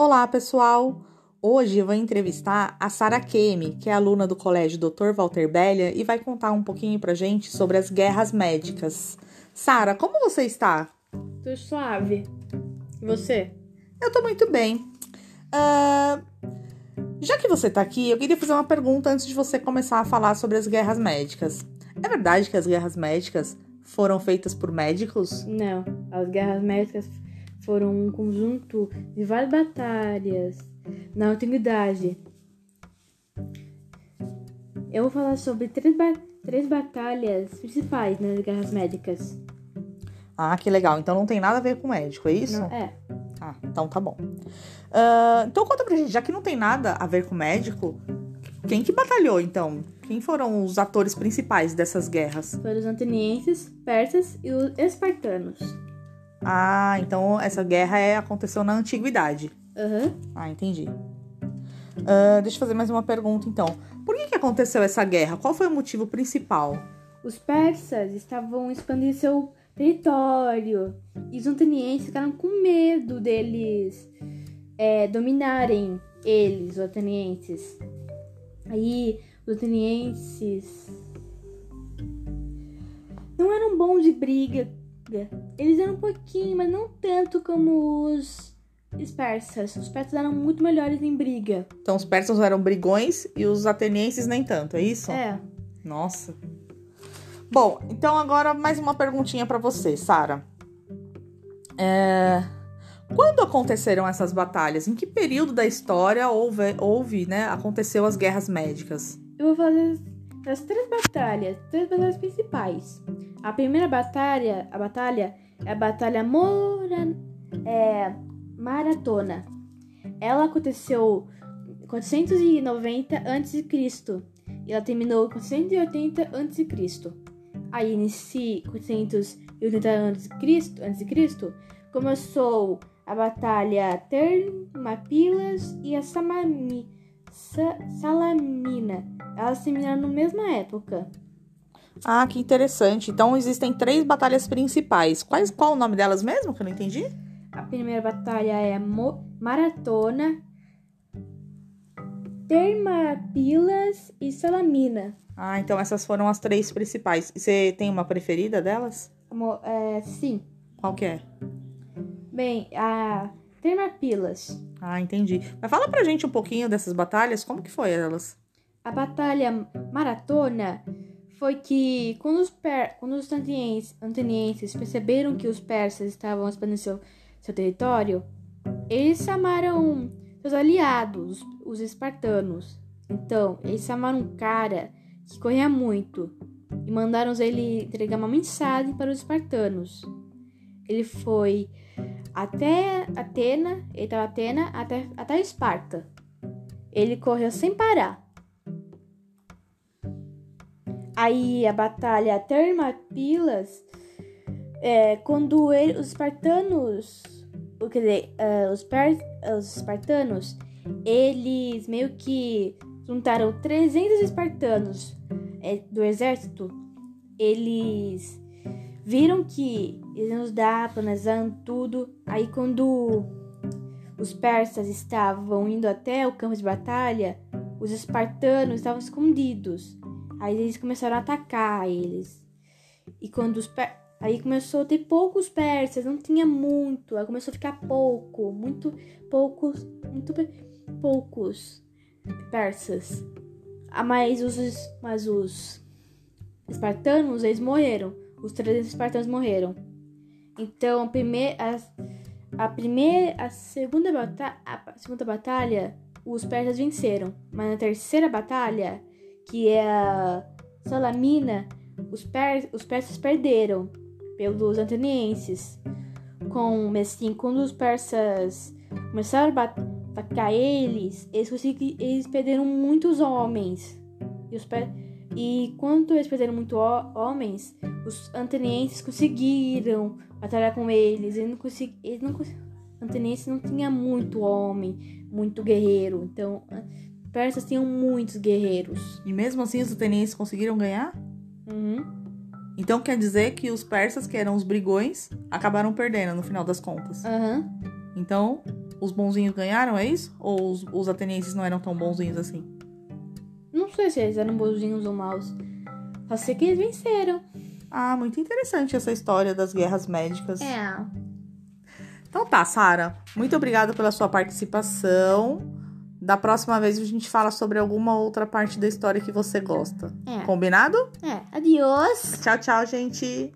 Olá, pessoal! Hoje eu vou entrevistar a Sara Kemi, que é aluna do Colégio Dr. Walter Belia e vai contar um pouquinho pra gente sobre as guerras médicas. Sara, como você está? Tô suave. E você? Eu tô muito bem. Ah, já que você tá aqui, eu queria fazer uma pergunta antes de você começar a falar sobre as guerras médicas. É verdade que as guerras médicas foram feitas por médicos? Não, as guerras médicas foram um conjunto de várias batalhas na antiguidade. Eu vou falar sobre três, ba três batalhas principais nas guerras médicas. Ah, que legal. Então não tem nada a ver com médico, é isso? Não, é. Ah, então tá bom. Ah, então conta pra gente, já que não tem nada a ver com médico, quem que batalhou então? Quem foram os atores principais dessas guerras? Foram os atenienses, persas e os espartanos. Ah, então essa guerra é, aconteceu na antiguidade. Aham. Ah, entendi. Ah, deixa eu fazer mais uma pergunta então. Por que, que aconteceu essa guerra? Qual foi o motivo principal? Os persas estavam expandindo seu território e os atenienses ficaram com medo deles é, dominarem eles, os atenienses. Aí os atenienses não eram bons de briga. Eles eram um pouquinho, mas não tanto como os, os persas. Os persas eram muito melhores em briga. Então os persas eram brigões e os atenienses nem tanto, é isso? É. Nossa. Bom, então agora mais uma perguntinha pra você, Sara. É, Quando aconteceram essas batalhas? Em que período da história houve, houve, né, aconteceu as guerras médicas? Eu vou fazer as três batalhas, três batalhas principais. A primeira batalha, a batalha é a batalha Mora, é, Maratona. Ela aconteceu em 490 a.C. e ela terminou em 480 a.C. Aí nesse 480 a.C. a.C. começou a batalha Termapilas e a Samami, Sa- Salamina. Elas terminaram na mesma época. Ah, que interessante. Então existem três batalhas principais. Quais, qual o nome delas mesmo? Que eu não entendi. A primeira batalha é Mo- Maratona, Termapilas e Salamina. Ah, então essas foram as três principais. Você tem uma preferida delas? Mo- é, sim. Qual que é? Bem, a Termapilas. Ah, entendi. Mas fala pra gente um pouquinho dessas batalhas. Como que foi elas? A batalha maratona foi que quando os, per... quando os atenienses, atenienses perceberam que os persas estavam expandindo seu, seu território, eles chamaram seus aliados, os espartanos. Então, eles chamaram um cara que corria muito e mandaram ele entregar uma mensagem para os espartanos. Ele foi até Atena, ele estava Atena até, até Esparta. Ele correu sem parar. Aí a batalha Termapilas, é, quando ele- os espartanos, o quer dizer, ah, os, per- os espartanos, eles meio que juntaram 300 espartanos é, do exército, eles viram que eles nos dar, planejando tudo. Aí quando os persas estavam indo até o campo de batalha, os espartanos estavam escondidos. Aí eles começaram a atacar eles. E quando os aí começou a ter poucos persas, não tinha muito. Aí começou a ficar pouco, muito poucos, muito poucos persas. Ah, mas os mas os espartanos, eles morreram. Os 300 espartanos morreram. Então, a primeira a, a primeira a segunda batalha, a segunda batalha, os persas venceram. Mas na terceira batalha, que é a Salamina, os, per, os persas perderam pelos atenienses. Com, assim, quando os persas começaram a atacar eles, eles, eles perderam muitos homens. E, os e quando eles perderam muitos homens, os atenienses conseguiram batalhar com eles. Eles não conseguiram. Eles não não tinha muito homem, muito guerreiro. Então, persas tinham muitos guerreiros. E mesmo assim os atenienses conseguiram ganhar? Uhum. Então quer dizer que os persas, que eram os brigões, acabaram perdendo no final das contas. Aham. Então, os bonzinhos ganharam, é isso? Ou os, os atenienses não eram tão bonzinhos assim? Não sei se eles eram bonzinhos ou maus. Só sei que eles venceram. Ah, muito interessante essa história das guerras médicas. É. Então tá, Sara. Muito obrigada pela sua participação. Da próxima vez a gente fala sobre alguma outra parte da história que você gosta. É. Combinado? É. Adiós. Tchau, tchau, gente.